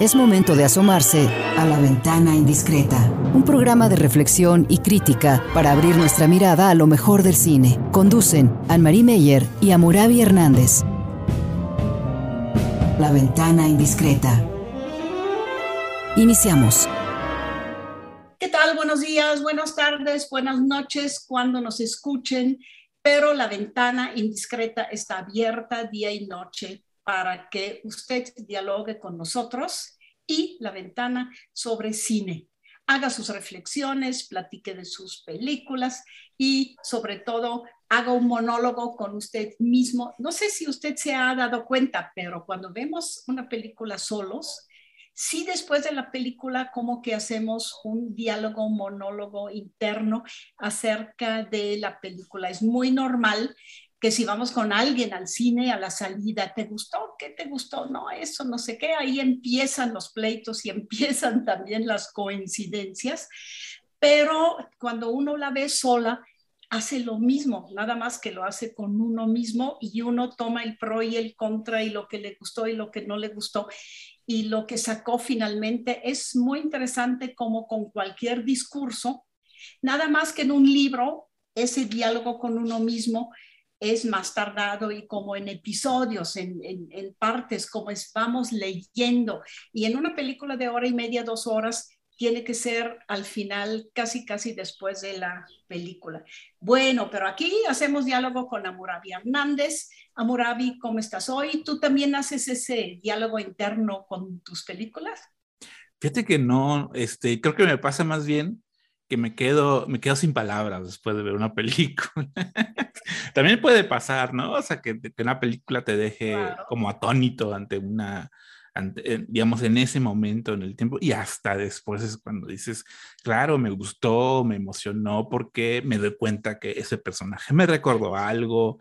Es momento de asomarse a la ventana indiscreta, un programa de reflexión y crítica para abrir nuestra mirada a lo mejor del cine. Conducen Anne-Marie Meyer y Amurabi Hernández. La ventana indiscreta. Iniciamos. ¿Qué tal? Buenos días, buenas tardes, buenas noches, cuando nos escuchen, pero la ventana indiscreta está abierta día y noche para que usted dialogue con nosotros y la ventana sobre cine. Haga sus reflexiones, platique de sus películas y sobre todo haga un monólogo con usted mismo. No sé si usted se ha dado cuenta, pero cuando vemos una película solos, sí después de la película como que hacemos un diálogo, monólogo interno acerca de la película. Es muy normal que si vamos con alguien al cine a la salida, ¿te gustó? ¿Qué te gustó? No, eso no sé qué, ahí empiezan los pleitos y empiezan también las coincidencias, pero cuando uno la ve sola, hace lo mismo, nada más que lo hace con uno mismo y uno toma el pro y el contra y lo que le gustó y lo que no le gustó y lo que sacó finalmente es muy interesante como con cualquier discurso, nada más que en un libro, ese diálogo con uno mismo es más tardado y como en episodios, en, partes, como es, vamos leyendo. Y en una película de hora y media, dos horas, tiene que ser al final, casi, casi después de la película. Bueno, pero aquí hacemos diálogo con Amurabi Hernández. Amurabi, ¿cómo estás hoy? ¿Tú también haces ese diálogo interno con tus películas? Fíjate que no, este, creo que me pasa más bien que me quedo, me quedo sin palabras después de ver una película. También puede pasar, ¿no? O sea, que, una película te deje como atónito ante una, eh, digamos, en ese momento en el tiempo y hasta después es cuando dices, claro, me gustó, me emocionó porque me doy cuenta que ese personaje me recordó algo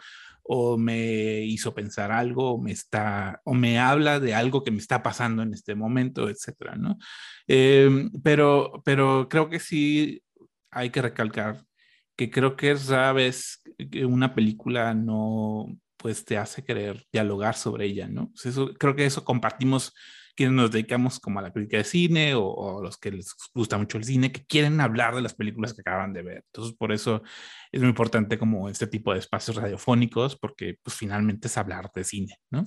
o me hizo pensar algo, o me está, o me habla de algo que me está pasando en este momento, etcétera, ¿no? Em, pero, pero creo que sí hay que recalcar que creo que es rara vez que una película no, pues te hace querer dialogar sobre ella, ¿no? Pues creo que eso compartimos quienes nos dedicamos como a la crítica de cine o, los que les gusta mucho el cine, que quieren hablar de las películas que acaban de ver. Entonces, por eso es muy importante como este tipo de espacios radiofónicos, porque pues finalmente es hablar de cine, ¿no?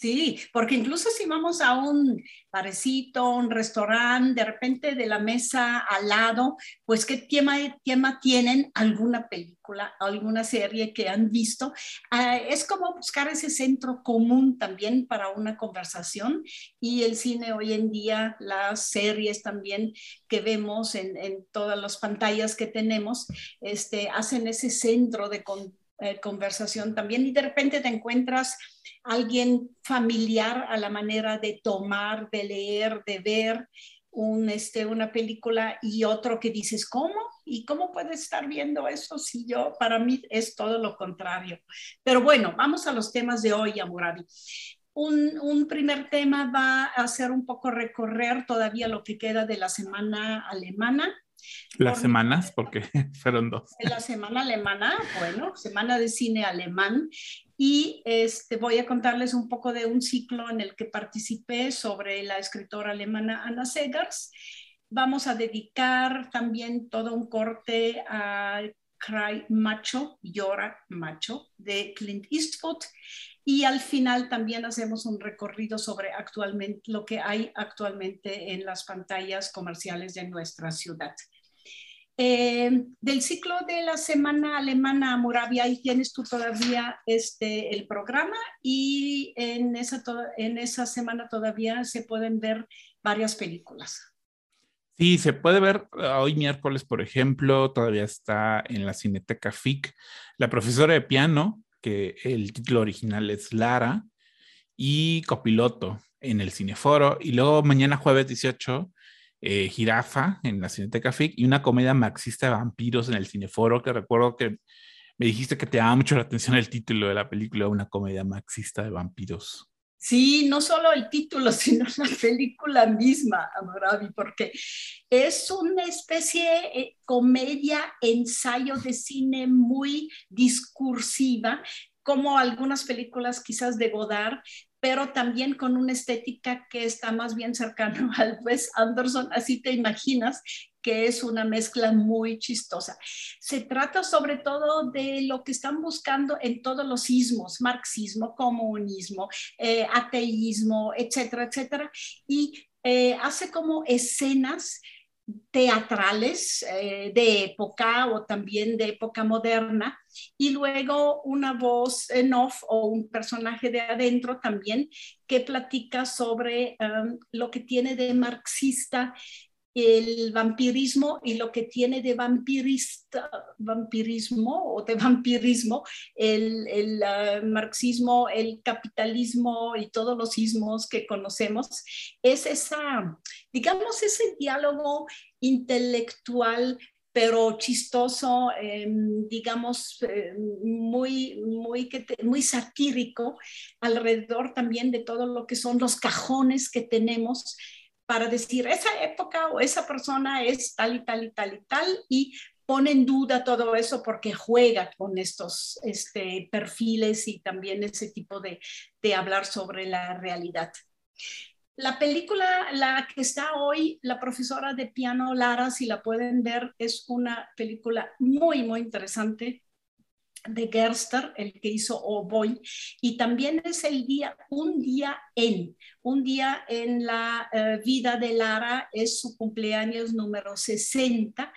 Sí, porque incluso si vamos a un parecito, un restaurante, de repente de la mesa al lado, pues qué tema, tema tienen alguna película, alguna serie que han visto. Ah, es como buscar ese centro común también para una conversación y el cine hoy en día, las series también que vemos en, en todas las pantallas que tenemos, este, hacen ese centro de eh, conversación también y de repente te encuentras alguien familiar a la manera de tomar, de leer, de ver un, este, una película y otro que dices, ¿cómo? ¿Y cómo puedes estar viendo eso si yo, para mí es todo lo contrario? Pero bueno, vamos a los temas de hoy, Amurabi. Un, un, primer tema va a ser un poco recorrer todavía lo que queda de la semana alemana las semanas, porque fueron dos. La semana alemana, bueno, semana de cine alemán. Y este, voy a contarles un poco de un ciclo en el que participé sobre la escritora alemana Anna Segers. Vamos a dedicar también todo un corte a Cry Macho, Llora Macho, de Clint Eastwood. Y al final también hacemos un recorrido sobre actualmente lo que hay actualmente en las pantallas comerciales de nuestra ciudad. Eh, del ciclo de la semana alemana Moravia, ahí tienes tú todavía este, el programa y en esa, en esa semana todavía se pueden ver varias películas. Sí, se puede ver ah, hoy miércoles, por ejemplo, todavía está en la Cineteca FIC, La profesora de piano, que el título original es Lara, y Copiloto en el Cineforo. Y luego mañana jueves 18 eh, Jirafa en la Cineteca FIC y una comedia marxista de vampiros en el Cineforo, que recuerdo que me dijiste que te daba mucho la atención el título de la película, una comedia marxista de vampiros. Sí, no solo el título, sino la película misma, Amoravi, porque es una especie de eh, comedia, ensayo de cine muy discursiva, como algunas películas quizás de Godard, pero también con una estética que está más bien cercana al Wes Anderson, así te imaginas que es una mezcla muy chistosa. Se trata sobre todo de lo que están buscando en todos los ismos, marxismo, comunismo, eh, ateísmo, etcétera, etcétera, y eh, hace como escenas teatrales eh, de época o también de época moderna y luego una voz en off o un personaje de adentro también que platica sobre um, lo que tiene de marxista el vampirismo y lo que tiene de vampirista, vampirismo o de vampirismo el, el uh, marxismo, el capitalismo y todos los ismos que conocemos, es esa, digamos, ese diálogo intelectual pero chistoso, eh, digamos, eh, muy, muy, muy satírico alrededor también de todo lo que son los cajones que tenemos para decir esa época o esa persona es tal y tal y tal y tal y pone en duda todo eso porque juega con estos este, perfiles y también ese tipo de, de hablar sobre la realidad. La película, la que está hoy, La profesora de piano Lara, si la pueden ver, es una película muy, muy interesante de Gerster, el que hizo Oh Boy, y también es el día, un día en, un día en la eh, vida de Lara, es su cumpleaños número 60,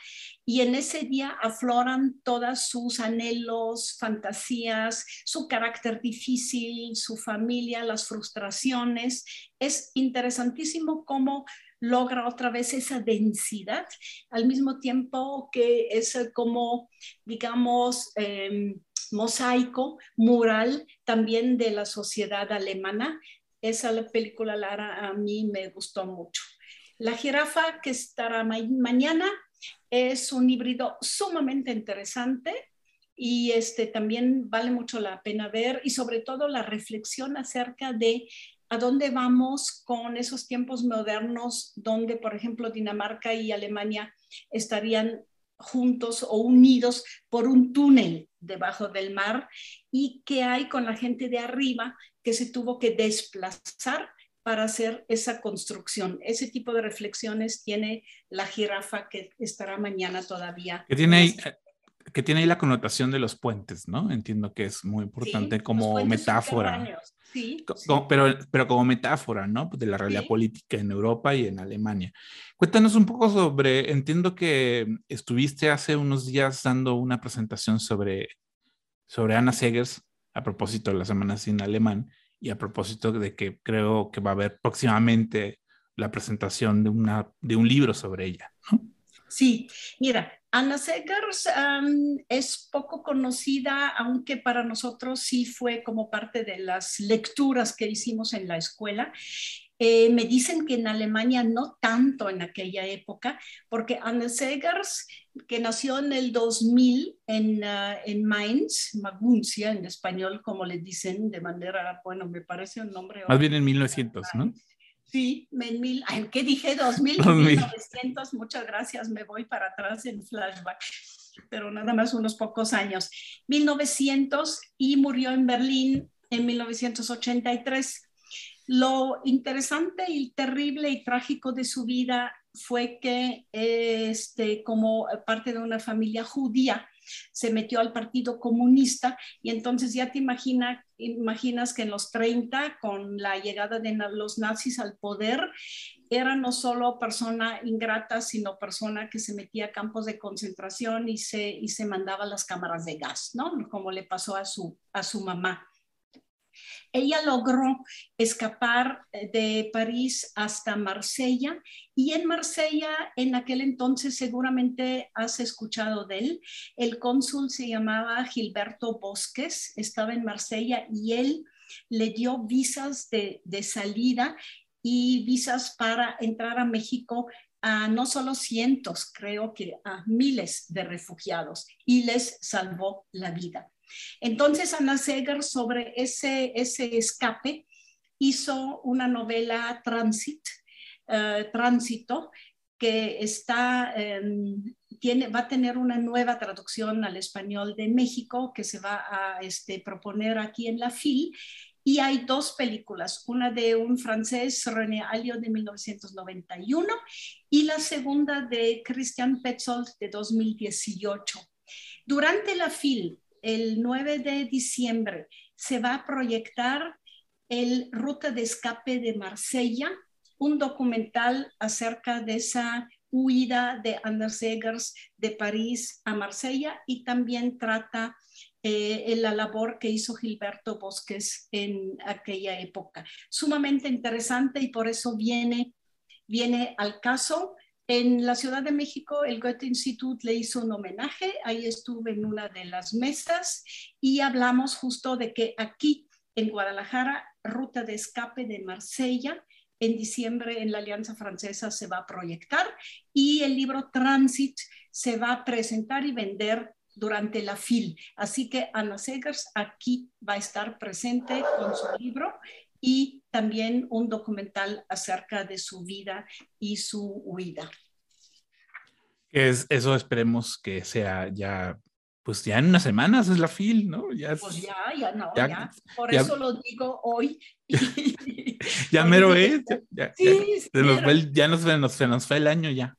y en ese día afloran todas sus anhelos, fantasías, su carácter difícil, su familia, las frustraciones. Es interesantísimo cómo logra otra vez esa densidad, al mismo tiempo que es como, digamos, em, mosaico, mural también de la sociedad alemana. Esa película, Lara, a mí me gustó mucho. La jirafa que estará mañana es un híbrido sumamente interesante y este también vale mucho la pena ver y sobre todo la reflexión acerca de a dónde vamos con esos tiempos modernos donde, por ejemplo, Dinamarca y Alemania estarían juntos o unidos por un túnel debajo del mar y qué hay con la gente de arriba que se tuvo que desplazar para hacer esa construcción. Ese tipo de reflexiones tiene la jirafa que estará mañana todavía. Que tiene ahí, que tiene ahí la connotación de los puentes, ¿no? Entiendo que es muy importante como metáfora. Sí, Pero, pero como metáfora, ¿no? De la realidad política en Europa y en Alemania. Cuéntanos un poco sobre, entiendo que estuviste hace unos días dando una presentación sobre, sobre Anna Segers a propósito de la Semana Sin Alemán y a propósito de que creo que va a haber próximamente la presentación de, una, de un libro sobre ella, ¿no? Sí, mira, Anna Segers es poco conocida, aunque para nosotros sí fue como parte de las lecturas que hicimos en la escuela. Eh, me dicen que en Alemania no tanto en aquella época, porque Anna Segers, que nació en el 2000 en, uh, en Mainz, Maguncia en español, como le dicen de manera, bueno, me parece un nombre. Más bien en 1900, ¿no? Sí, en mil, ¿qué dije? 2000, 1900, muchas gracias, me voy para atrás en flashback, pero nada más unos pocos años. 1900 y murió en Berlín en 1983. Lo interesante y terrible y trágico de su vida fue que, este, como parte de una familia judía, se metió al Partido Comunista y entonces ya te imagina, imaginas que en los 30, con la llegada de los nazis al poder, era no solo persona ingrata, sino persona que se metía a campos de concentración y se, y se mandaba a las cámaras de gas, ¿no? Como le pasó a su, a su mamá. Ella logró escapar eh, de París hasta Marsella y en Marsella, en aquel entonces seguramente has escuchado de él, el cónsul se llamaba Gilberto Bosques, estaba en Marsella y él le dio visas de, de salida y visas para entrar a México a no solo cientos, creo que a miles de refugiados y les salvó la vida. Entonces, Ana Seger, sobre ese, ese escape, hizo una novela Transit, eh, Tránsito, que está, em, tiene, va a tener una nueva traducción al español de México que se va a este, proponer aquí en la FIL Y hay dos películas, una de un francés, René Alliot, de 1991, y la segunda de Christian Petzold, de 2018. Durante la FIL, el 9 de diciembre, se va a proyectar el Ruta de Escape de Marsella, un documental acerca de esa huida de Anders Eggers de París a Marsella y también trata eh, la labor que hizo Gilberto Bosques en aquella época. Sumamente interesante y por eso viene, viene al caso. En la Ciudad de México, el Goethe Institut le hizo un homenaje, ahí estuve en una de las mesas y hablamos justo de que aquí en Guadalajara, ruta de escape de Marsella, en diciembre en la Alianza Francesa se va a proyectar y el libro Transit se va a presentar y vender durante la FIL. Así que Ana Segers aquí va a estar presente con su libro y también un documental acerca de su vida y su huida. Es, eso esperemos que sea ya, pues ya en unas semanas es la FIL, ¿no? Ya pues ya, ya no, ya. Por eso lo digo hoy. ya mero es, ya, ya, nos, se nos fue el año ya.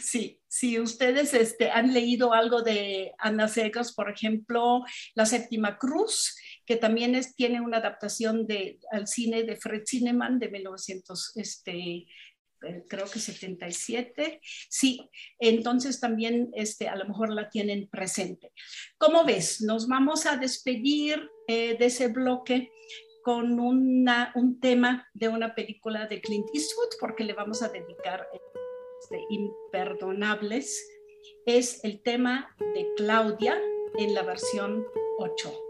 Sí, si ustedes este, han leído algo de Ana Segas, por ejemplo, La Séptima Cruz, que también tiene una adaptación de, al cine de Fred Cineman de 1900, este, eh, creo que 77. Sí, entonces también este, a lo mejor la tienen presente. ¿Cómo ves? Nos vamos a despedir eh, de ese bloque con un tema de una película de Clint Eastwood porque le vamos a dedicar de imperdonables es el tema de Claudia en la versión 8.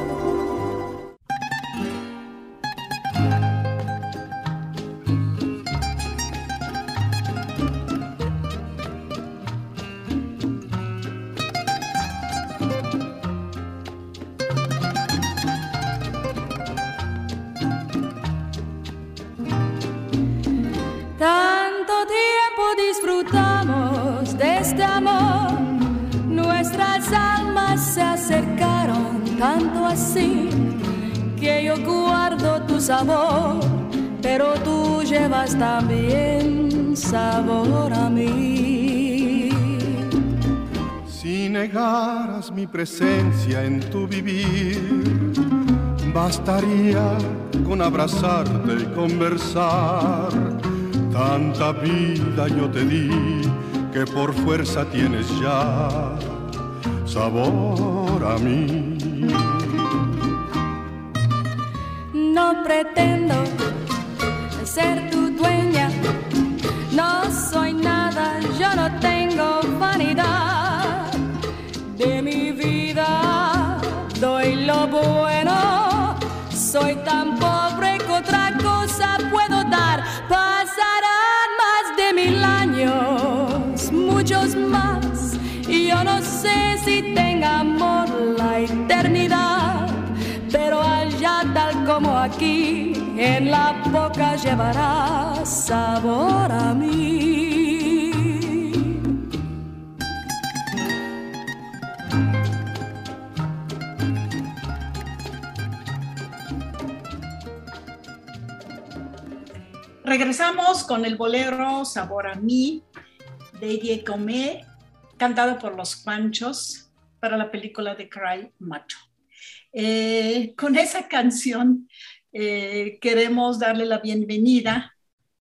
Presencia en tu vivir. Bastaría con abrazarte y conversar, Tanta vida yo te di que por fuerza tienes ya sabor a mí. En la boca llevará sabor a mí. Regresamos con el bolero Sabor a mí de Die Comé, cantado por los Panchos para la película de Cry Macho. Eh, con esa canción eh, queremos darle la bienvenida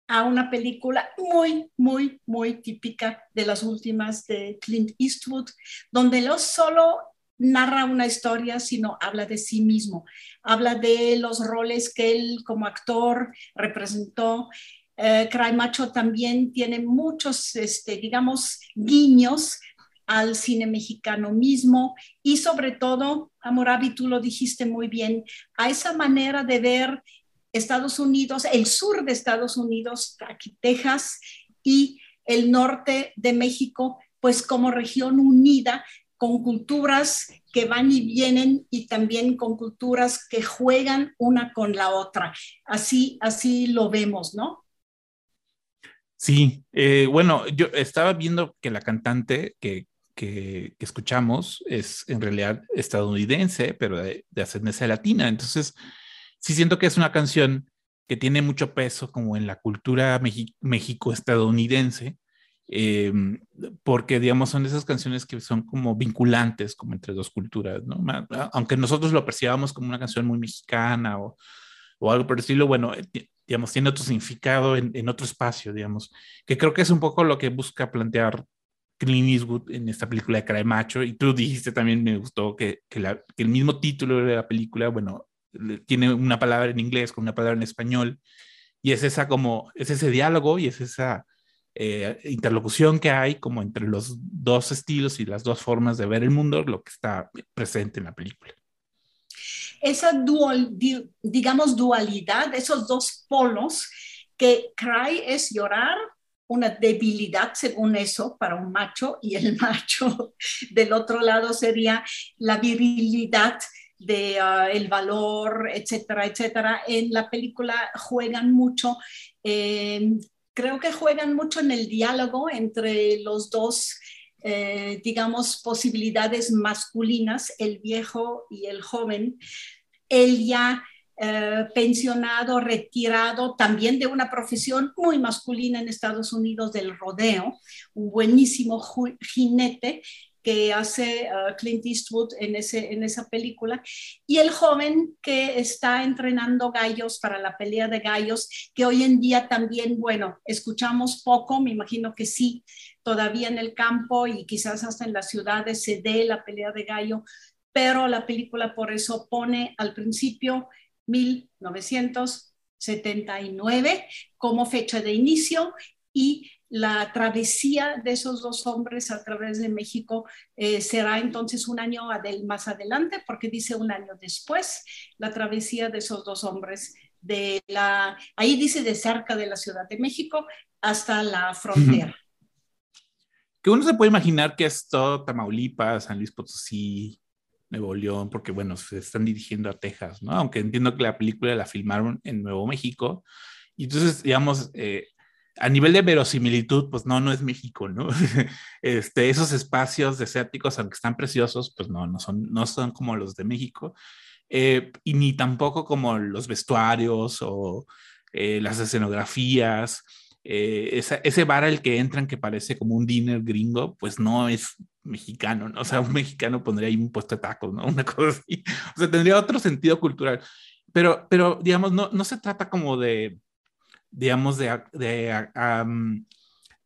a una película muy, muy, muy típica de las últimas de Clint Eastwood, donde no solo narra una historia, sino habla de sí mismo, habla de los roles que él como actor representó. Eh, Cry Macho también tiene muchos, este, digamos, guiños al cine mexicano mismo y sobre todo, Amorabi, tú lo dijiste muy bien, a esa manera de ver Estados Unidos, el sur de Estados Unidos, aquí Texas y el norte de México, pues como región unida con culturas que van y vienen y también con culturas que juegan una con la otra. Así, así lo vemos, ¿no? Sí, eh, bueno, yo estaba viendo que la cantante que, que, escuchamos es en realidad estadounidense, pero de, de ascendencia latina. Entonces, sí siento que es una canción que tiene mucho peso como en la cultura México-estadounidense eh, porque, digamos, son esas canciones que son como vinculantes, como entre dos culturas, ¿no? Aunque nosotros lo percibamos como una canción muy mexicana o, o algo por el estilo, bueno, eh, digamos, tiene otro significado en, en, otro espacio, digamos, que creo que es un poco lo que busca plantear Clint Eastwood en esta película de de Macho, y tú dijiste también, me gustó que, que, la, que el mismo título de la película, bueno, tiene una palabra en inglés con una palabra en español, y es esa como, es ese diálogo y es esa eh, interlocución que hay como entre los dos estilos y las dos formas de ver el mundo, lo que está presente en la película. Esa dual, digamos, dualidad, esos dos polos, que cry es llorar, una debilidad según eso para un macho y el macho del otro lado sería la virilidad de uh, el valor, etcétera, etcétera. En la película juegan mucho eh, creo que juegan mucho en el diálogo entre los dos, eh, digamos, posibilidades masculinas, el viejo y el joven. Él ya eh, pensionado, retirado, también de una profesión muy masculina en Estados Unidos del rodeo, un buenísimo jinete que hace uh, Clint Eastwood en, ese, en esa película, y el joven que está entrenando gallos para la pelea de gallos, que hoy en día también, bueno, escuchamos poco, me imagino que sí, todavía en el campo y quizás hasta en las ciudades se dé la pelea de gallo, pero la película por eso pone al principio 1979 como fecha de inicio y la travesía de esos dos hombres a través de México eh, será entonces un año más adelante, porque dice un año después, la travesía de esos dos hombres de la, ahí dice de cerca de la Ciudad de México hasta la frontera. Que uno se puede imaginar que es todo Tamaulipas, San Luis Potosí, Nuevo León, porque bueno, se están dirigiendo a Texas, ¿no? Aunque entiendo que la película la filmaron en Nuevo México. Y entonces, digamos, eh, a nivel de verosimilitud, pues no, no es México, ¿no? Este, esos espacios desérticos, aunque están preciosos, pues no, no son, no son como los de México, eh, y ni tampoco como los vestuarios o eh, las escenografías. Eh, esa, ese bar al que entran que parece como un dinner gringo, pues no es mexicano, ¿no? O sea, un mexicano pondría ahí un puesto de tacos, ¿no? Una cosa así. O sea, tendría otro sentido cultural. Pero, pero digamos, no, no se trata como de digamos, de, de,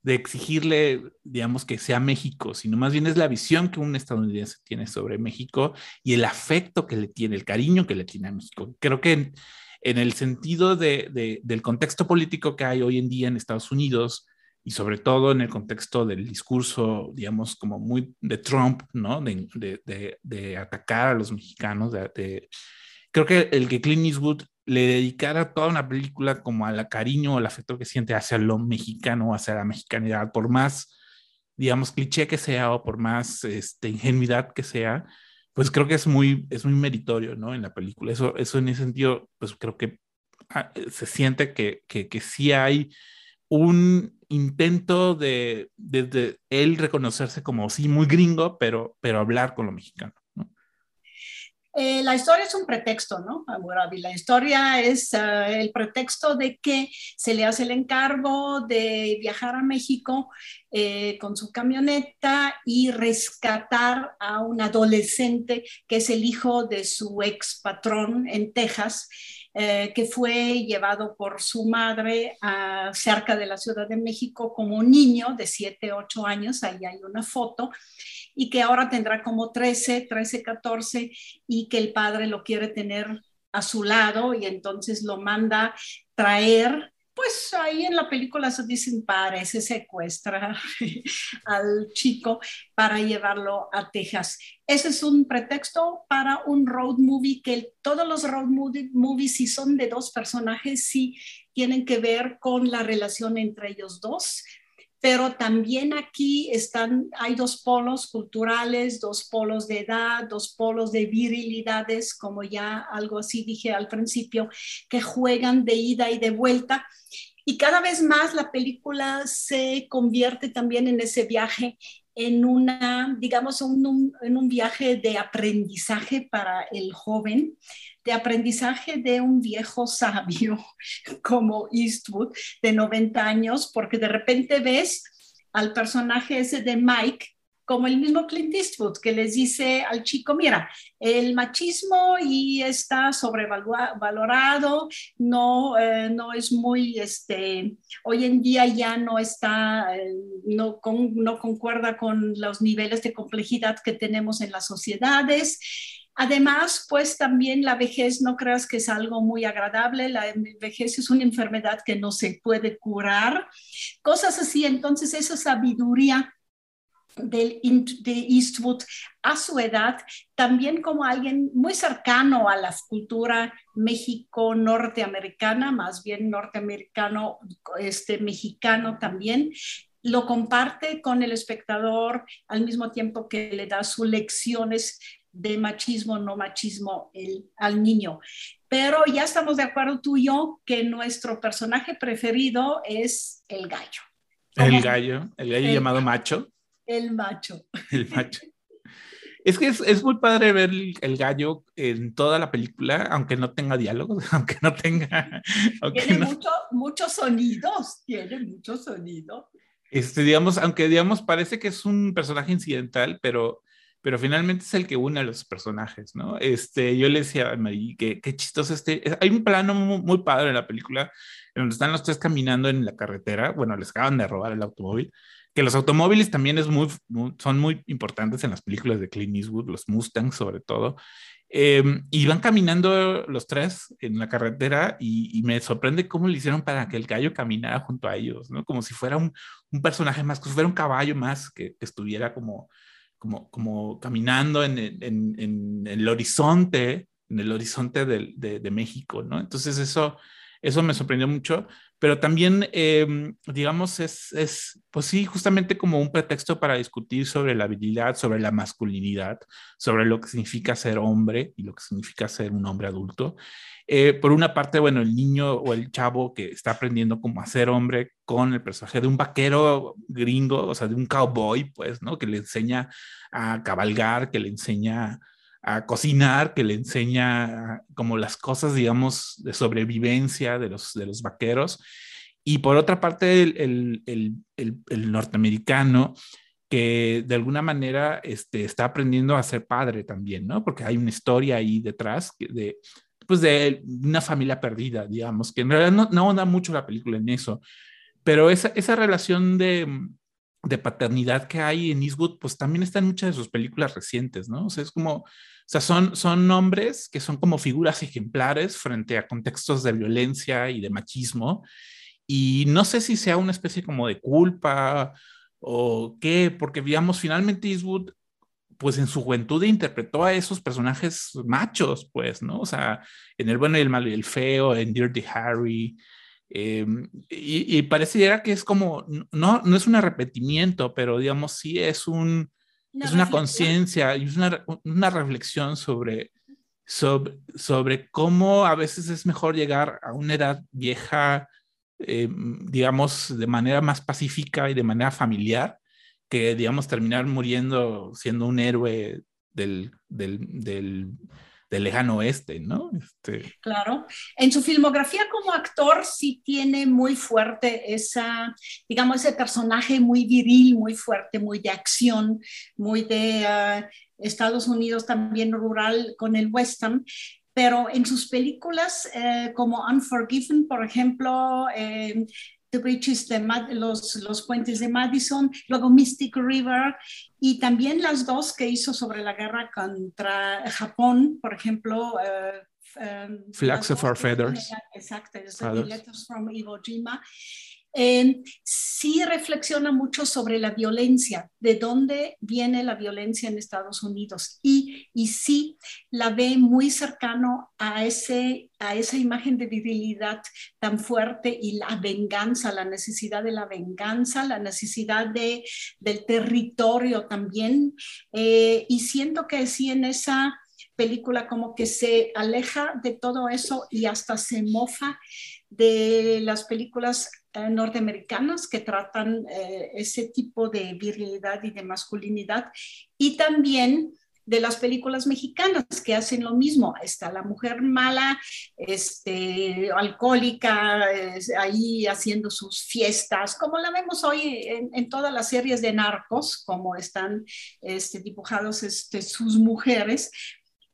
de exigirle, digamos, que sea México, sino más bien es la visión que un estadounidense tiene sobre México y el afecto que le tiene, el cariño que le tiene a México. Creo que en, en el sentido de, de, del contexto político que hay hoy en día en Estados Unidos y sobre todo en el contexto del discurso, digamos, como muy de Trump, ¿no? De, de atacar a los mexicanos, creo que el que Clint Eastwood le dedicara toda una película como al cariño o al afecto que siente hacia lo mexicano, hacia la mexicanidad, por más, digamos, cliché que sea o por más este, ingenuidad que sea, pues creo que es muy, es muy meritorio, ¿no? En la película. Eso, eso en ese sentido, pues creo que ah, se siente que, que, que sí hay un intento de, de, él reconocerse como, sí, muy gringo, pero, pero hablar con lo mexicano. Eh, la historia es un pretexto, ¿no? La historia es uh, el pretexto de que se le hace el encargo de viajar a México eh, con su camioneta y rescatar a un adolescente que es el hijo de su ex patrón en Texas. Eh, que fue llevado por su madre a, cerca de la Ciudad de México como un niño de 7, 8 años, ahí hay una foto, y que ahora tendrá como 13, 13, 14 y que el padre lo quiere tener a su lado y entonces lo manda traer pues ahí en la película se dicen padre, se secuestra al chico para llevarlo a Texas. Ese es un pretexto para un road movie que todos los road movies, si son de dos personajes, sí tienen que ver con la relación entre ellos dos pero también aquí están, hay dos polos culturales, dos polos de edad, dos polos de virilidades, como ya algo así dije al principio, que juegan de ida y de vuelta. Y cada vez más la película se convierte también en ese viaje, en una, digamos, en un viaje de aprendizaje para el joven, de aprendizaje de un viejo sabio como Eastwood de 90 años, porque de repente ves al personaje ese de Mike como el mismo Clint Eastwood, que les dice al chico, mira, el machismo y está sobrevalorado, no, eh, no es muy, este, hoy en día ya no está, eh, no, no concuerda con los niveles de complejidad que tenemos en las sociedades. Además, pues también la vejez, no creas que es algo muy agradable, la vejez es una enfermedad que no se puede curar, cosas así. Entonces, esa sabiduría de Eastwood a su edad, también como alguien muy cercano a la cultura México-norteamericana, más bien norteamericano, este, mexicano también, lo comparte con el espectador al mismo tiempo que le da sus lecciones de machismo, no machismo el, al niño. Pero ya estamos de acuerdo tú y yo que nuestro personaje preferido es el gallo. El gallo, el gallo llamado macho. El macho. El macho. Es que es, es, muy padre ver el, gallo en toda la película, aunque no tenga diálogos, aunque no tenga... tiene muchos sonidos, tiene muchos sonidos. Este, digamos, aunque digamos, parece que es un personaje incidental, pero pero finalmente es el que une a los personajes, ¿no? Este, yo le decía a Marí que qué chistoso este, hay un plano muy, padre en la película, en donde están los tres caminando en la carretera, bueno, les acaban de robar el automóvil, que los automóviles también es muy, son muy importantes en las películas de Clint Eastwood, los Mustangs sobre todo, em, y van caminando los tres en la carretera y, me sorprende cómo le hicieron para que el gallo caminara junto a ellos, ¿no? Como si fuera un, personaje más, como si fuera un caballo más que estuviera como como, como caminando en, en, en, el horizonte, en el horizonte de, de, México, ¿no? Entonces eso, eso me sorprendió mucho, pero también, em, digamos, es, es, pues sí, justamente como un pretexto para discutir sobre la habilidad, sobre la masculinidad, sobre lo que significa ser hombre y lo que significa ser un hombre adulto. Eh, por una parte, bueno, el niño o el chavo que está aprendiendo cómo hacer hombre con el personaje de un vaquero gringo, o sea, de un cowboy, pues, ¿no? Que le enseña a cabalgar, que le enseña a cocinar, que le enseña como las cosas, digamos, de sobrevivencia de los, de los vaqueros. Y por otra parte, el, el, el, el norteamericano que de alguna manera este, está aprendiendo a ser padre también, ¿no? Porque hay una historia ahí detrás de, pues de una familia perdida, digamos, que en realidad no, no onda mucho la película en eso, pero esa, esa relación de, de paternidad que hay en Eastwood, pues también está en muchas de sus películas recientes, ¿no? O sea, es como, o sea, son, son hombres que son como figuras ejemplares frente a contextos de violencia y de machismo, y no sé si sea una especie como de culpa o qué, porque digamos, finalmente Eastwood, pues en su juventud interpretó a esos personajes machos, pues, ¿no? O sea, en El bueno y el malo y el feo, en Dirty Harry, eh, y, y, pareciera que es como, no, no es un arrepentimiento, pero digamos, sí es, un, una es una conciencia y es una, una, reflexión sobre, sobre, sobre cómo a veces es mejor llegar a una edad vieja, eh, digamos, de manera más pacífica y de manera familiar, que, digamos, terminar muriendo siendo un héroe del, del, del del lejano oeste, ¿no? Este... Claro. En su filmografía como actor sí tiene muy fuerte esa, digamos, ese personaje muy viril, muy fuerte, muy de acción, muy de uh, Estados Unidos también rural con el western. Pero en sus películas eh, como Unforgiven, por ejemplo, eh, The Bridges de Mad los, los puentes de Madison, luego Mystic River y también las dos que hizo sobre la guerra contra Japón, por ejemplo. Uh, um, Flags of Our Feathers. Exacto, Letters from Iwo Jima sí reflexiona mucho sobre la violencia, de dónde viene la violencia en Estados Unidos y, y sí la ve muy cercano a, ese, a esa imagen de virilidad tan fuerte y la venganza, la necesidad de la venganza, la necesidad de, del territorio también. Eh, y siento que sí en esa película como que se aleja de todo eso y hasta se mofa de las películas eh, norteamericanas que tratan eh, ese tipo de virilidad y de masculinidad y también de las películas mexicanas que hacen lo mismo. Está la mujer mala, este, alcohólica, ahí haciendo sus fiestas, como la vemos hoy en, todas las series de narcos, como están este, dibujados este, sus mujeres,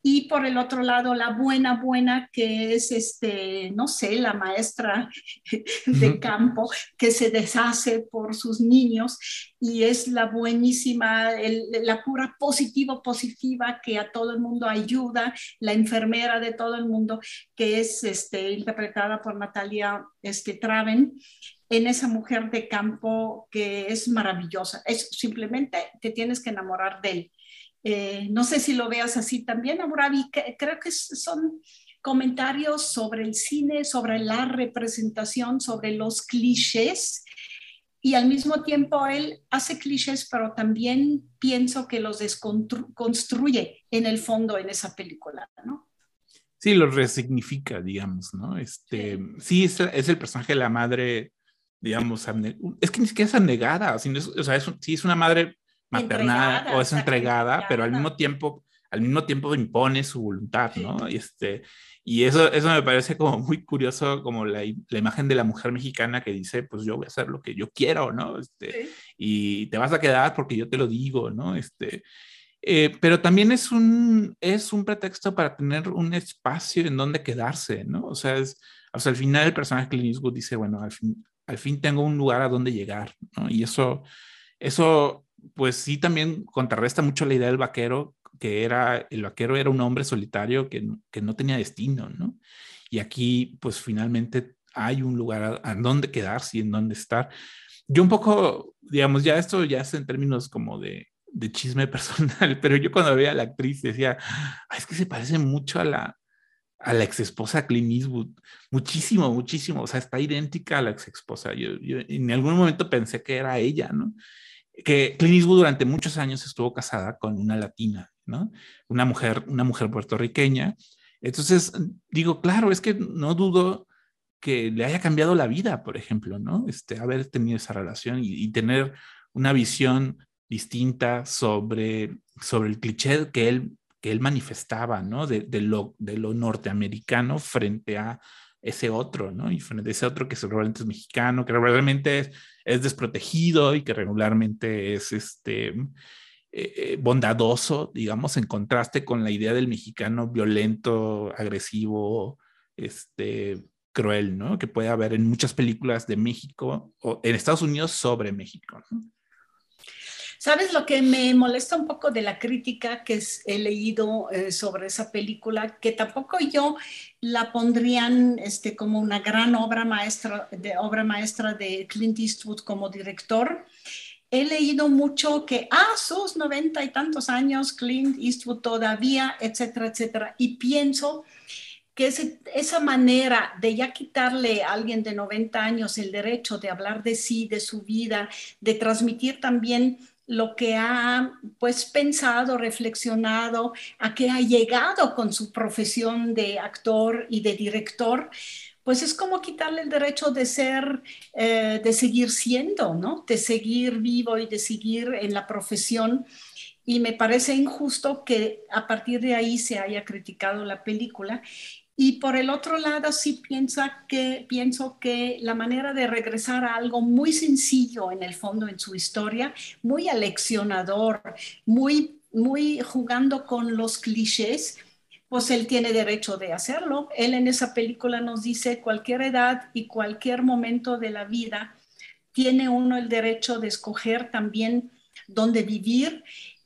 y por el otro lado la buena buena que es este no sé la maestra de campo que se deshace por sus niños y es la buenísima la pura positivo positiva que a todo el mundo ayuda la enfermera de todo el mundo que es este interpretada por Natalia este Traven en esa mujer de campo que es maravillosa. Es simplemente te tienes que enamorar de él eh, no sé si lo veas así también, Amurabi. Creo que son comentarios sobre el cine, sobre la representación, sobre los clichés. Y al mismo tiempo él hace clichés, pero también pienso que los desconstruye en el fondo en esa película, ¿no? Sí, los resignifica, digamos, ¿no? Este, sí, es, es el personaje de la madre, digamos, es que ni siquiera es abnegada, sino o sea, es, sí es una madre maternal o es entregada, pero al mismo tiempo al mismo tiempo impone su voluntad, ¿no? Y, este, y eso, eso me parece como muy curioso, como la, la, imagen de la mujer mexicana que dice, pues yo voy a hacer lo que yo quiero, ¿no? Este, Y te vas a quedar porque yo te lo digo, ¿no? Este, eh, pero también es un, es un pretexto para tener un espacio en donde quedarse, ¿no? O sea, es, o sea al final el personaje Clint Eastwood dice, bueno, al fin, al fin tengo un lugar a donde llegar, ¿no? Y eso, eso pues sí también contrarresta mucho la idea del vaquero, que era, el vaquero era un hombre solitario que, que no tenía destino, ¿no? Y aquí, pues finalmente hay un lugar a, donde quedarse y en donde estar. Yo un poco, digamos, ya esto ya es en términos como de, chisme personal, pero yo cuando veía a la actriz decía, es que se parece mucho a la, a la ex esposa Clint Eastwood, muchísimo, muchísimo, o sea, está idéntica a la ex esposa. Yo en algún momento pensé que era ella, ¿no? Que Clint Eastwood durante muchos años estuvo casada con una latina, ¿no? Una mujer, una mujer puertorriqueña. Entonces, digo, claro, es que no dudo que le haya cambiado la vida, por ejemplo, ¿no? Este, haber tenido esa relación y, tener una visión distinta sobre, sobre el cliché que él, que él manifestaba, ¿no? De, lo, de lo norteamericano frente a ese otro, ¿no? Y frente a ese otro que seguramente es mexicano, que realmente es, es desprotegido y que regularmente es este, eh, bondadoso, digamos, en contraste con la idea del mexicano violento, agresivo, este, cruel, ¿no? Que puede haber en muchas películas de México o en Estados Unidos sobre México. ¿Sabes lo que me molesta un poco de la crítica que he leído eh, sobre esa película? Que tampoco yo la pondrían este, como una gran obra maestra, de, obra maestra de Clint Eastwood como director. He leído mucho que a ah, sus noventa y tantos años, Clint Eastwood todavía, etcétera, etcétera. Y pienso que esa manera de ya quitarle a alguien de 90 años el derecho de hablar de sí, de su vida, de transmitir también lo que ha pues pensado, reflexionado, a qué ha llegado con su profesión de actor y de director, pues es como quitarle el derecho de ser, eh, de seguir siendo, ¿no? De seguir vivo y de seguir en la profesión. Y me parece injusto que a partir de ahí se haya criticado la película y por el otro lado, sí piensa que, pienso que la manera de regresar a algo muy sencillo en el fondo en su historia, muy aleccionador, muy, muy jugando con los clichés, pues él tiene derecho de hacerlo. Él en esa película nos dice cualquier edad y cualquier momento de la vida tiene uno el derecho de escoger también dónde vivir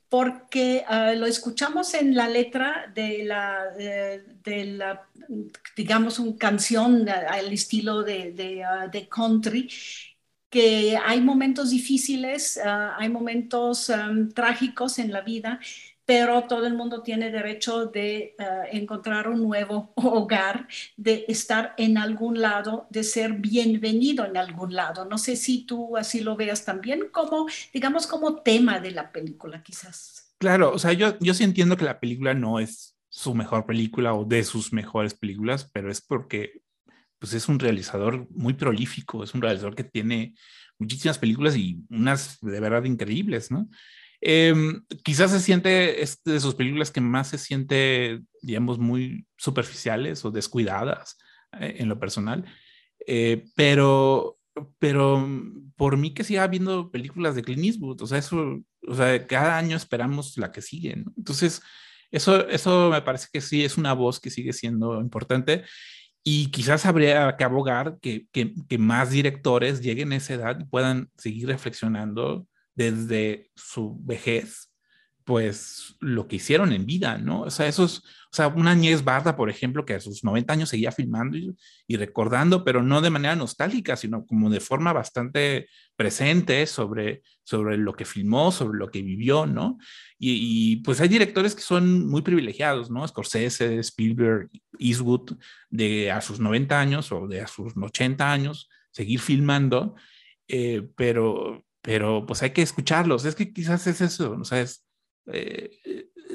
porque ah, lo escuchamos en la letra de la, digamos, una canción al estilo de, ah, de, country, que hay momentos difíciles, ah, hay momentos trágicos en la vida, pero todo el mundo tiene derecho de eh, encontrar un nuevo hogar, de estar en algún lado, de ser bienvenido en algún lado. No sé si tú así lo veas también como, digamos, como tema de la película, quizás. Claro, o sea, yo, yo sí entiendo que la película no es su mejor película o de sus mejores películas, pero es porque pues es un realizador muy prolífico, es un realizador que tiene muchísimas películas y unas de verdad increíbles, ¿no? Em, quizás se siente, es de sus películas que más se siente, digamos, muy superficiales o descuidadas eh, en lo personal, eh, pero, pero por mí que siga viendo películas de Clint Eastwood, o sea, eso, o sea, cada año esperamos la que sigue, ¿no? Entonces, eso, eso me parece que sí es una voz que sigue siendo importante y quizás habría que abogar que, que, que más directores lleguen a esa edad y puedan seguir reflexionando desde su vejez, pues lo que hicieron en vida, ¿no? O sea, esos, o sea, una Añez Barda, por ejemplo, que a sus 90 años seguía filmando y, recordando, pero no de manera nostálgica, sino como de forma bastante presente sobre, sobre lo que filmó, sobre lo que vivió, ¿no? Y, pues hay directores que son muy privilegiados, ¿no? Scorsese, Spielberg, Eastwood, de a sus 90 años o de a sus 80 años, seguir filmando, eh, pero pero pues hay que escucharlos. Es que quizás es eso, ¿no? sabes eh,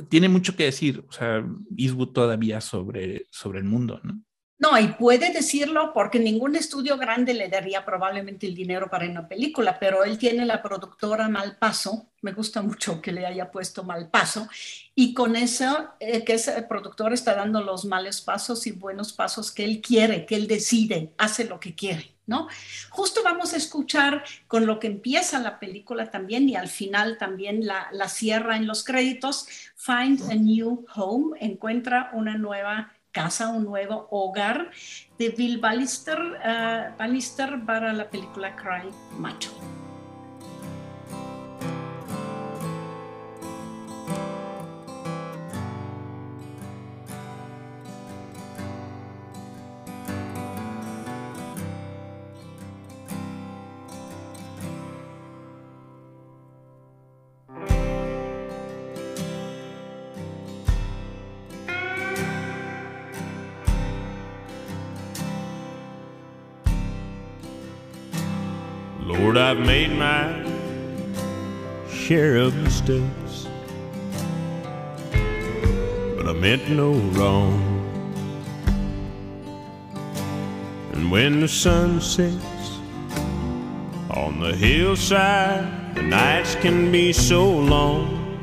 tiene mucho que decir, o sea, Eastwood todavía sobre, sobre el mundo, ¿no? No, y puede decirlo porque ningún estudio grande le daría probablemente el dinero para una película, pero él tiene la productora Malpaso, me gusta mucho que le haya puesto Malpaso, y con eso, eh, que ese productor está dando los malos pasos y buenos pasos que él quiere, que él decide, hace lo que quiere. ¿no? Justo vamos a escuchar con lo que empieza la película también y al final también la cierra en los créditos, Find a New Home, encuentra una nueva casa, un nuevo hogar de Bill Ballister, Ballister para la película Cry Macho. Lord, I've made my share of mistakes, but I meant no wrong. And when the sun sets on the hillside, the nights can be so long.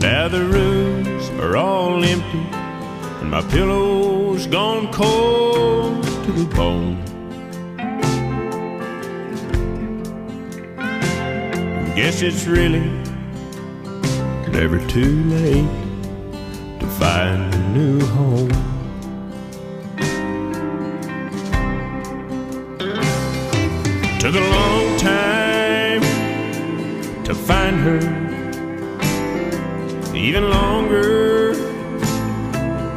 Now the rooms are all empty, and my pillow's gone cold to the bone. Guess it's really never too late to find a new home. Took a long time to find her, even longer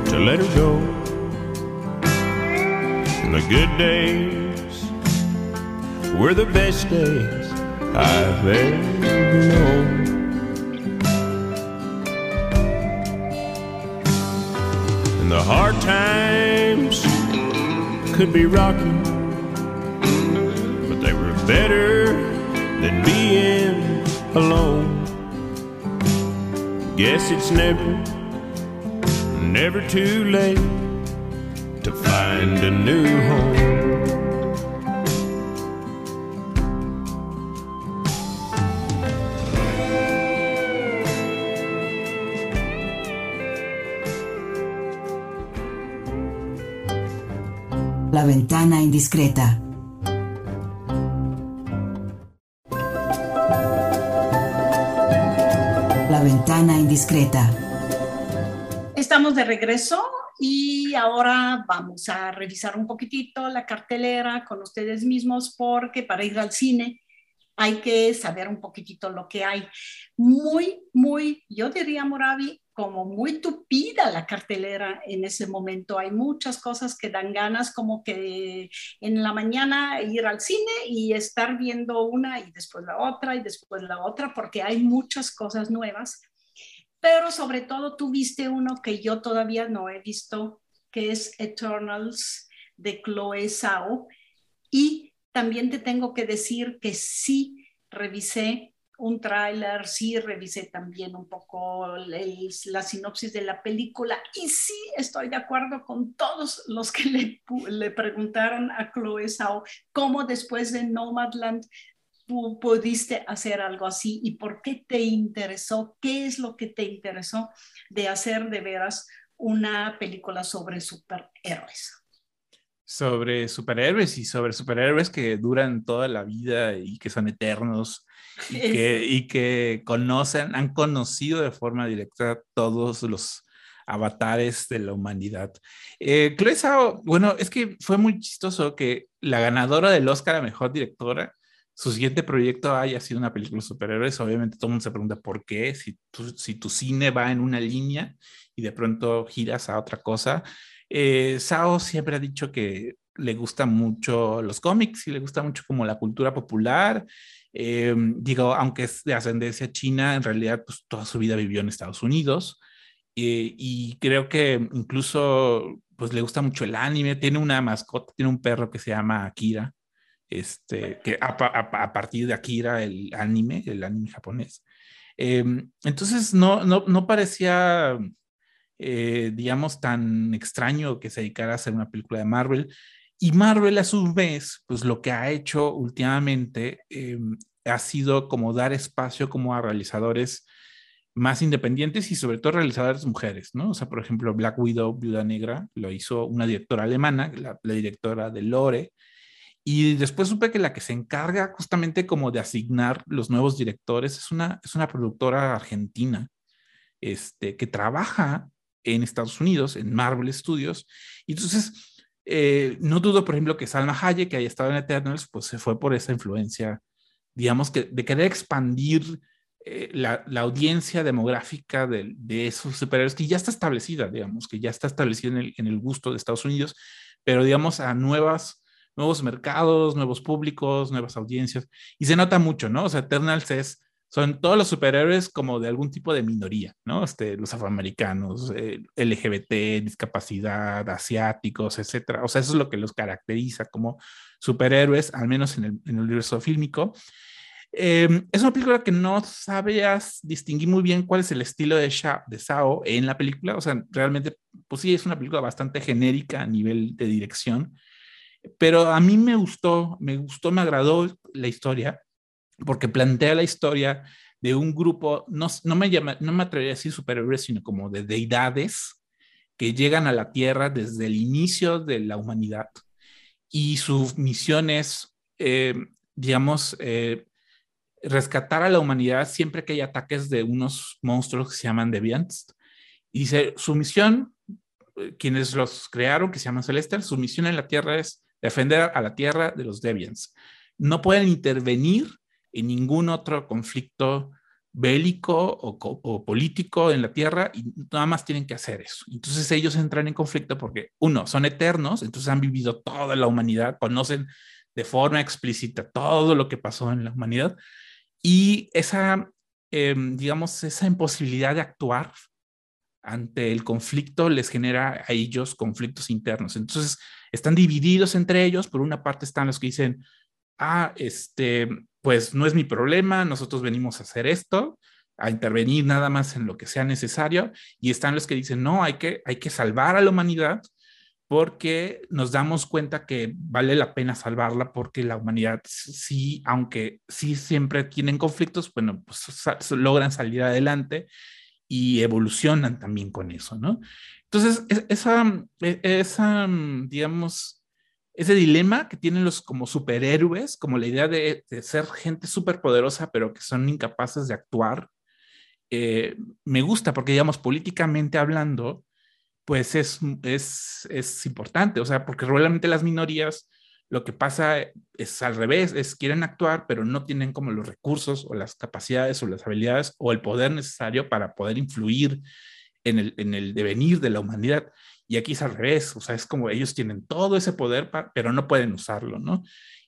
to let her go. Good days were the best days I've ever known. And the hard times could be rocky, but they were better than being alone. Guess it's never, never too late to find a new home. La ventana indiscreta. La ventana indiscreta. Estamos de regreso y ahora vamos a revisar un poquitito la cartelera con ustedes mismos porque para ir al cine hay que saber un poquitito lo que hay. Muy, muy, yo diría, Moravi, como muy tupida la cartelera en ese momento. Hay muchas cosas que dan ganas como que en la mañana ir al cine y estar viendo una y después la otra y después la otra, porque hay muchas cosas nuevas. Pero sobre todo tú viste uno que yo todavía no he visto, que es Eternals de Chloe Zhao. Y también te tengo que decir que sí revisé un tráiler, sí revisé también un poco el, la sinopsis de la película y sí estoy de acuerdo con todos los que le, le preguntaron a Chloe Zhao cómo después de Nomadland tú pudiste hacer algo así y por qué te interesó, qué es lo que te interesó de hacer de veras una película sobre superhéroes sobre superhéroes y sobre superhéroes que duran toda la vida y que son eternos y que, y que conocen, han conocido de forma directa todos los avatares de la humanidad. Eh, Chloe Zhao, bueno, es que fue muy chistoso que la ganadora del Oscar a Mejor Directora, su siguiente proyecto haya sido una película de superhéroes. Obviamente todo el mundo se pregunta por qué, si tu, si tu cine va en una línea y de pronto giras a otra cosa. Eh, Sao siempre ha dicho que le gusta mucho los cómics y le gusta mucho como la cultura popular. Eh, digo, aunque es de ascendencia china, en realidad pues toda su vida vivió en Estados Unidos eh, y creo que incluso pues le gusta mucho el anime, tiene una mascota, tiene un perro que se llama Akira, este, que a, a, a partir de Akira el anime, el anime japonés. Eh, entonces no, no, no parecía eh, digamos, tan extraño que se dedicara a hacer una película de Marvel. Y Marvel, a su vez, pues lo que ha hecho últimamente eh, ha sido como dar espacio como a realizadores más independientes y sobre todo realizadores mujeres, ¿no? O sea, por ejemplo, Black Widow, Viuda Negra, lo hizo una directora alemana, la, la directora de Lore, y después supe que la que se encarga justamente como de asignar los nuevos directores es una, es una productora argentina, este, que trabaja en Estados Unidos, en Marvel Studios. Y entonces, eh, no dudo, por ejemplo, que Salma Hayek, que haya estado en Eternals, pues se fue por esa influencia, digamos, que de querer expandir eh, la, la, audiencia demográfica de, de, esos superhéroes que ya está establecida, digamos, que ya está establecida en el, en el gusto de Estados Unidos, pero digamos a nuevas nuevos mercados, nuevos públicos, nuevas audiencias, y se nota mucho, ¿no? O sea, Eternals es son todos los superhéroes como de algún tipo de minoría, ¿no? Este, los afroamericanos, eh, LGBT, discapacidad, asiáticos, etcétera. O sea, eso es lo que los caracteriza como superhéroes, al menos en el, en el universo fílmico. Eh, es una película que no sabías distinguir muy bien cuál es el estilo de, Sha, de Sao en la película. O sea, realmente, pues sí, es una película bastante genérica a nivel de dirección. Pero a mí me gustó, me gustó, me agradó la historia porque plantea la historia de un grupo, no, no, me, llama, no me atrevería a decir superhéroes, sino como de deidades que llegan a la Tierra desde el inicio de la humanidad y su misión es, eh, digamos, eh, rescatar a la humanidad siempre que hay ataques de unos monstruos que se llaman Deviants. Y dice, su misión, eh, quienes los crearon, que se llaman Celestial, su misión en la Tierra es defender a la Tierra de los Deviants. No pueden intervenir en ningún otro conflicto bélico o, político en la Tierra y nada más tienen que hacer eso. Entonces ellos entran en conflicto porque, uno, son eternos, entonces han vivido toda la humanidad, conocen de forma explícita todo lo que pasó en la humanidad y esa, em, digamos, esa imposibilidad de actuar ante el conflicto les genera a ellos conflictos internos. Entonces están divididos entre ellos. Por una parte están los que dicen, ah, este, pues no es mi problema, nosotros venimos a hacer esto, a intervenir nada más en lo que sea necesario, y están los que dicen, no, hay que, hay que salvar a la humanidad porque nos damos cuenta que vale la pena salvarla porque la humanidad sí, aunque sí siempre tienen conflictos, bueno, pues logran salir adelante y evolucionan también con eso, ¿no? Entonces, esa, e, esa digamos, ese dilema que tienen los como superhéroes, como la idea de, ser gente superpoderosa, pero que son incapaces de actuar, eh, me gusta porque, digamos, políticamente hablando, pues es, es, es importante, o sea, porque realmente las minorías lo que pasa es al revés, es quieren actuar, pero no tienen como los recursos o las capacidades o las habilidades o el poder necesario para poder influir en el, en el devenir de la humanidad. Y aquí es al revés, o sea, es como ellos tienen todo ese poder, pero no pueden usarlo, ¿no?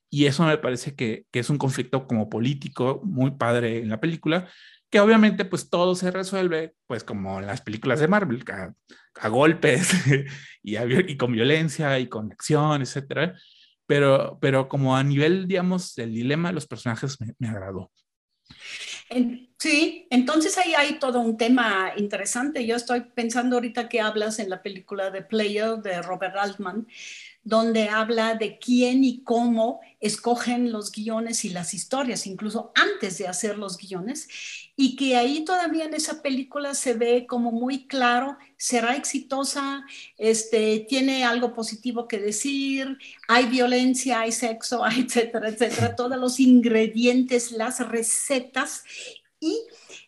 Y eso me parece que, que, es un conflicto como político muy padre en la película, que obviamente pues todo se resuelve pues como en las películas de Marvel, a, a golpes y, y, con violencia y con acción, etcétera. Pero, pero como a nivel, digamos, del dilema de los personajes me, me agradó. Sí, entonces ahí hay todo un tema interesante. Yo estoy pensando ahorita que hablas en la película de Player de Robert Altman, donde habla de quién y cómo escogen los guiones y las historias, incluso antes de hacer los guiones, y que ahí todavía en esa película se ve como muy claro, será exitosa, este, tiene algo positivo que decir, hay violencia, hay sexo, etcétera, etcétera, todos los ingredientes, las recetas. Y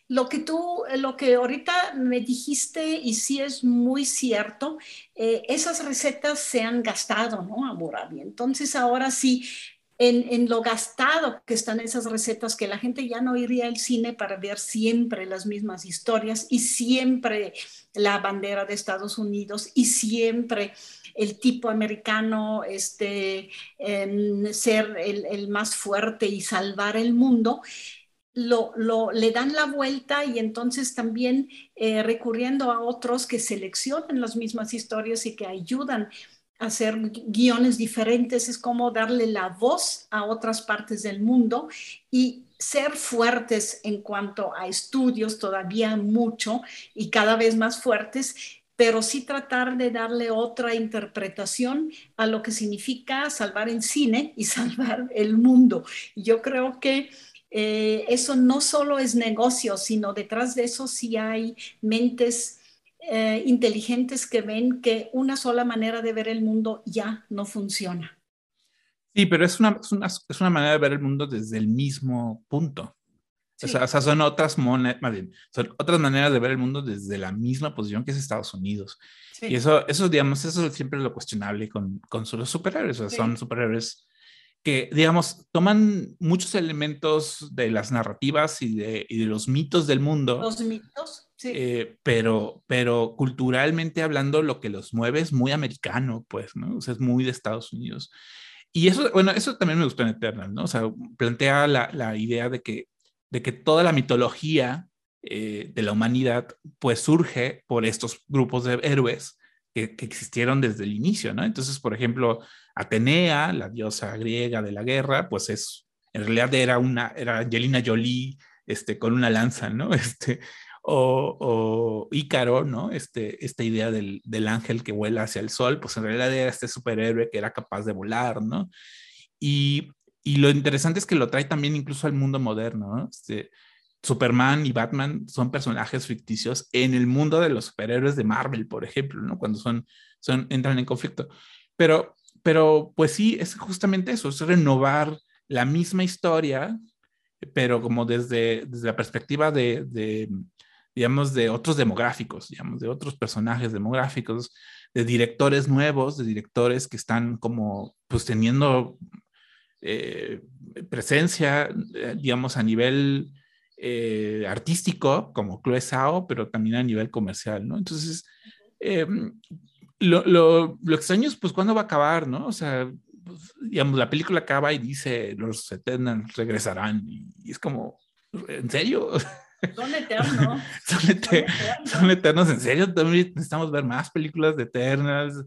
lo que tú, lo que ahorita me dijiste, y sí es muy cierto, eh, esas recetas se han gastado, ¿no, Amurabi? Entonces ahora sí, en, lo gastado que están esas recetas, que la gente ya no iría al cine para ver siempre las mismas historias y siempre la bandera de Estados Unidos y siempre el tipo americano, este, ser el, más fuerte y salvar el mundo lo, le dan la vuelta y entonces también eh, recurriendo a otros que seleccionan las mismas historias y que ayudan hacer guiones diferentes, es como darle la voz a otras partes del mundo y ser fuertes en cuanto a estudios, todavía mucho y cada vez más fuertes, pero sí tratar de darle otra interpretación a lo que significa salvar el cine y salvar el mundo. Yo creo que eh, eso no solo es negocio, sino detrás de eso sí hay mentes eh, inteligentes que ven que una sola manera de ver el mundo ya no funciona. Sí, pero es una, es una, es una manera de ver el mundo desde el mismo punto. O, sea, son otras son otras maneras de ver el mundo desde la misma posición que es Estados Unidos. Y eso, eso, digamos, eso siempre es lo cuestionable con, con los superhéroes. O sea, son superhéroes que, digamos, toman muchos elementos de las narrativas y de, y de los mitos del mundo. Los mitos, sí. Eh, pero, pero culturalmente hablando, lo que los mueve es muy americano, pues, ¿no? O sea, es muy de Estados Unidos. Y eso, bueno, eso también me gustó en Eternal, ¿no? O sea, plantea la, la idea de que, de que toda la mitología eh, de la humanidad, pues surge por estos grupos de héroes que, que, existieron desde el inicio, ¿no? Entonces, por ejemplo, Atenea, la diosa griega de la guerra, pues es, en realidad era una, era Angelina Jolie, este, con una lanza, ¿no? Este, o, o Ícaro, ¿no? Este, esta idea del, del, ángel que vuela hacia el sol, pues en realidad era este superhéroe que era capaz de volar, ¿no? Y, y lo interesante es que lo trae también incluso al mundo moderno, ¿no? Este, Superman y Batman son personajes ficticios en el mundo de los superhéroes de Marvel, por ejemplo, ¿no? Cuando son, son entran en conflicto. Pero pero pues sí, es justamente eso, es renovar la misma historia pero como desde, desde la perspectiva de, digamos, de otros demográficos, digamos, de otros personajes demográficos, de directores nuevos, de directores que están como, pues teniendo eh, presencia, eh, digamos, a nivel eh, artístico, como Chloe Sao, pero también a nivel comercial, ¿no? Entonces, lo, lo, lo, extraño es, pues, ¿cuándo va a acabar, no? O sea, pues, digamos, la película acaba y dice, los Eternals regresarán, y, es como, ¿en serio? Son eternos. son, eternos. en serio. También necesitamos ver más películas de Eternals.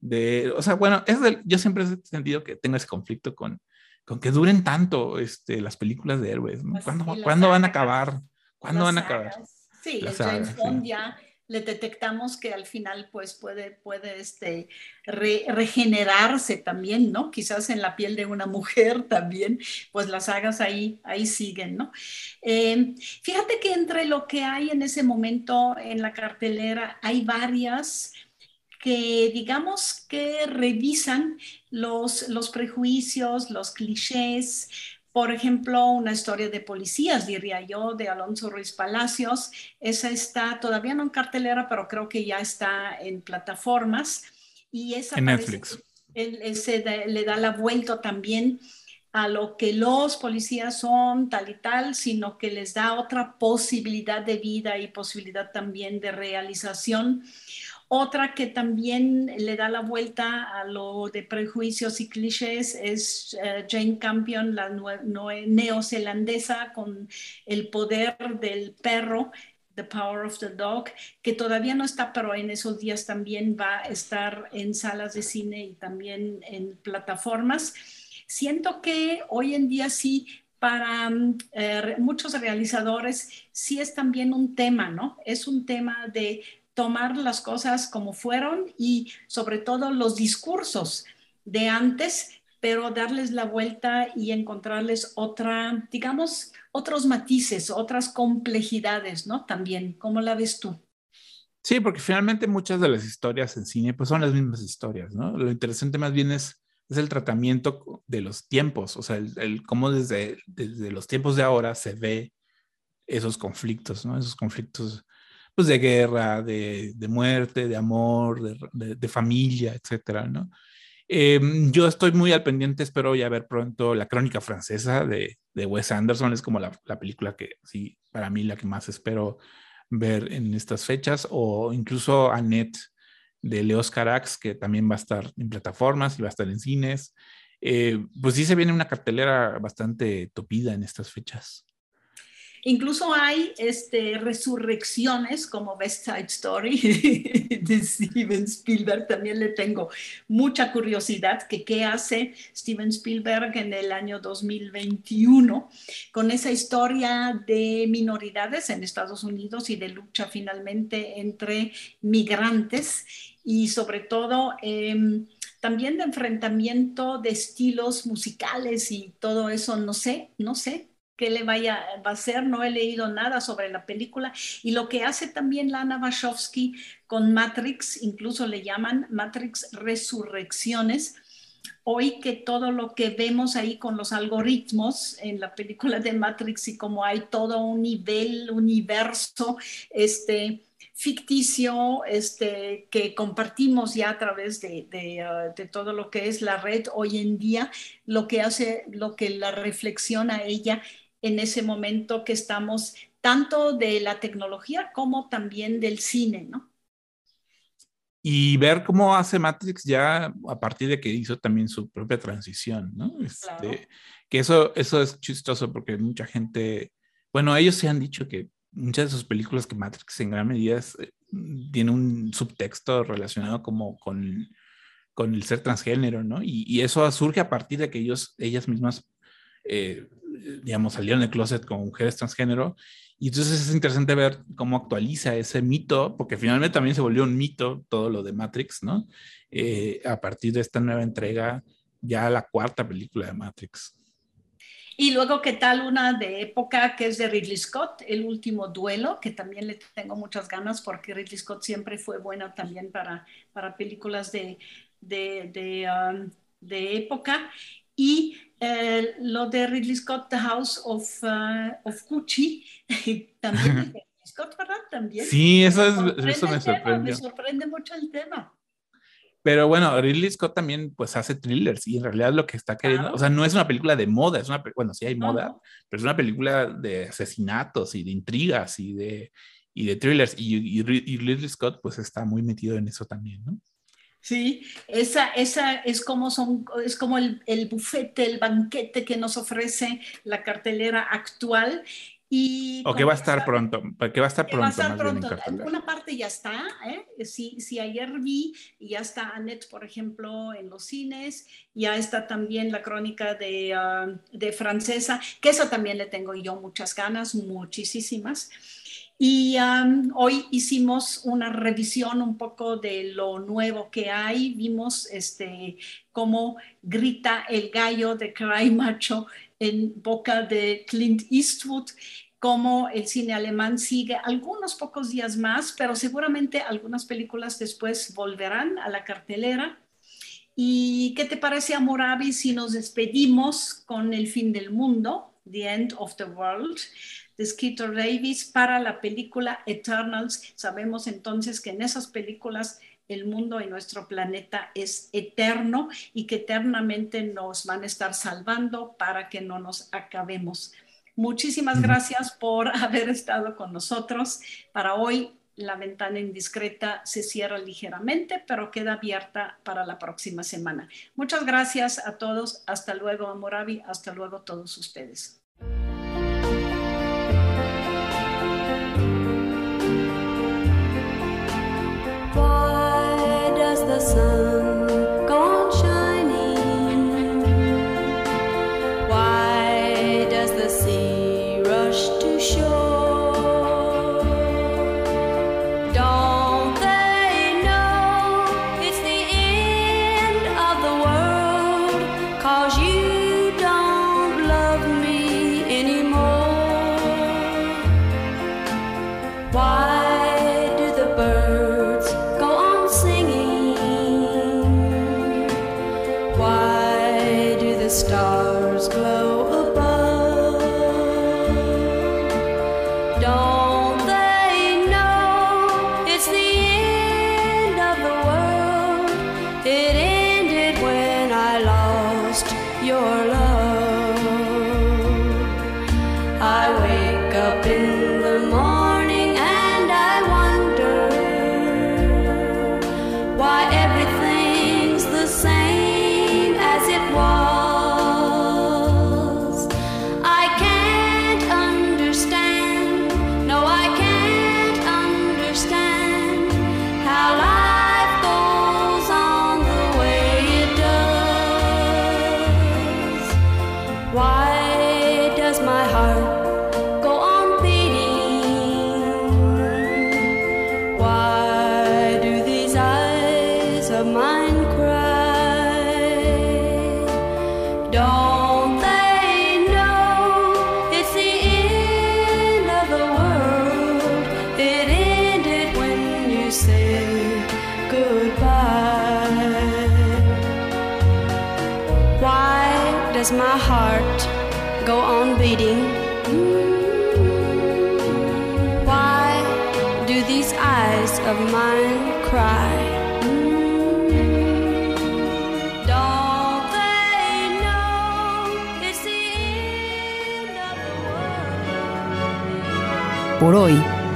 De, o sea, bueno, es yo siempre he sentido que tengo ese conflicto con, con que duren tanto este, las películas de héroes. Pues ¿Cuándo, van a acabar? ¿Cuándo van a acabar? Sí, el Bond ya le detectamos que al final pues puede, puede este, regenerarse también, ¿no? Quizás en la piel de una mujer también, pues las sagas ahí, ahí siguen, ¿no? Eh, fíjate que entre lo que hay en ese momento en la cartelera hay varias que digamos que revisan los, los prejuicios, los clichés, por ejemplo, una historia de policías, diría yo, de Alonso Ruiz Palacios. Esa está todavía no en cartelera, pero creo que ya está en plataformas. Y esa en Netflix. Ese le da la vuelta también a lo que los policías son, tal y tal, sino que les da otra posibilidad de vida y posibilidad también de realización. Otra que también le da la vuelta a lo de prejuicios y clichés es eh, Jane Campion, la neozelandesa con el poder del perro. The Power of the Dog, que todavía no está, pero en esos días también va a estar en salas de cine y también en plataformas. Siento que hoy en día sí para mm, eh, muchos realizadores sí es también un tema, ¿no? Es un tema de tomar las cosas como fueron y sobre todo los discursos de antes, pero darles la vuelta y encontrarles otra, digamos, otros matices, otras complejidades, ¿no? También, ¿cómo la ves tú? Sí, porque finalmente muchas de las historias en cine pues son las mismas historias, ¿no? Lo interesante más bien es, es el tratamiento de los tiempos, o sea, el, el cómo desde, desde los tiempos de ahora se ve esos conflictos, ¿no? Esos conflictos pues de guerra, de, de muerte, de amor, de, de, familia, etcétera, ¿no? Eh, yo estoy muy al pendiente, espero ya ver pronto La Crónica Francesa de, de Wes Anderson, es como la, la, película que sí, para mí la que más espero ver en estas fechas, o incluso Annette de Leos Carax, que también va a estar en plataformas y va a estar en cines. Eh, pues sí se viene una cartelera bastante topida en estas fechas. Incluso hay este, resurrecciones como West Side Story de Steven Spielberg. También le tengo mucha curiosidad que qué hace Steven Spielberg en el año 2021 con esa historia de minoridades en Estados Unidos y de lucha finalmente entre migrantes y sobre todo... Eh, también de enfrentamiento de estilos musicales y todo eso, no sé, no sé, qué le vaya va a hacer, no he leído nada sobre la película y lo que hace también Lana Wachowski con Matrix, incluso le llaman Matrix Resurrecciones. Hoy que todo lo que vemos ahí con los algoritmos en la película de Matrix y como hay todo un nivel, universo, este, ficticio este, que compartimos ya a través de, de, de, todo lo que es la red hoy en día, lo que hace, lo que la reflexiona ella en ese momento que estamos tanto de la tecnología como también del cine, ¿no? Y ver cómo hace Matrix ya a partir de que hizo también su propia transición, ¿no? Este, claro. Que eso, eso es chistoso porque mucha gente, bueno, ellos se han dicho que muchas de sus películas que Matrix en gran medida es, eh, tiene un subtexto relacionado como con, con el ser transgénero, ¿no? Y, y, eso surge a partir de que ellos, ellas mismas eh, digamos, salieron del closet como mujeres transgénero. Y entonces es interesante ver cómo actualiza ese mito, porque finalmente también se volvió un mito todo lo de Matrix, ¿no? Eh, a partir de esta nueva entrega, ya la cuarta película de Matrix. Y luego, ¿qué tal una de época que es de Ridley Scott, El último duelo, que también le tengo muchas ganas porque Ridley Scott siempre fue buena también para, para películas de, de, de, um, de época. Y Eh, lo de Ridley Scott, The House of, uh, of Gucci, también es de Ridley Scott, ¿verdad? También. Sí, eso, es, Sorprende eso me sorprendió. me sorprende mucho el tema. Pero bueno, Ridley Scott también pues hace thrillers y en realidad lo que está queriendo, Claro. o sea, no es una película de moda, es una, bueno, sí hay No, moda, no. pero es una película de asesinatos y de intrigas y de, y de thrillers y, y, y Ridley Scott pues está muy metido en eso también, ¿no? Sí, esa, esa es como, son, es como el, el bufete, el banquete que nos ofrece la cartelera actual. Y O que va a estar pronto, que va a estar que va a pronto estar en pronto. Una parte ya está, ¿eh? Si, si ayer vi, ya está Annette, por ejemplo, en los cines, ya está también la crónica de, ah, de Francesa, que esa también le tengo yo muchas ganas, muchísimas. Y um, hoy hicimos una revisión un poco de lo nuevo que hay. Vimos este, cómo grita el gallo de Cry Macho en boca de Clint Eastwood, cómo el cine alemán sigue algunos pocos días más, pero seguramente algunas películas después volverán a la cartelera. ¿Y qué te parece, Amorabi, si nos despedimos con El fin del mundo, The End of the World? De Skeeter Davis para la película Eternals. Sabemos entonces que en esas películas el mundo y nuestro planeta es eterno y que eternamente nos van a estar salvando para que no nos acabemos. Muchísimas gracias por haber estado con nosotros. Para hoy la ventana indiscreta se cierra ligeramente, pero queda abierta para la próxima semana. Muchas gracias a todos. Hasta luego, Amoravi. Hasta luego todos ustedes.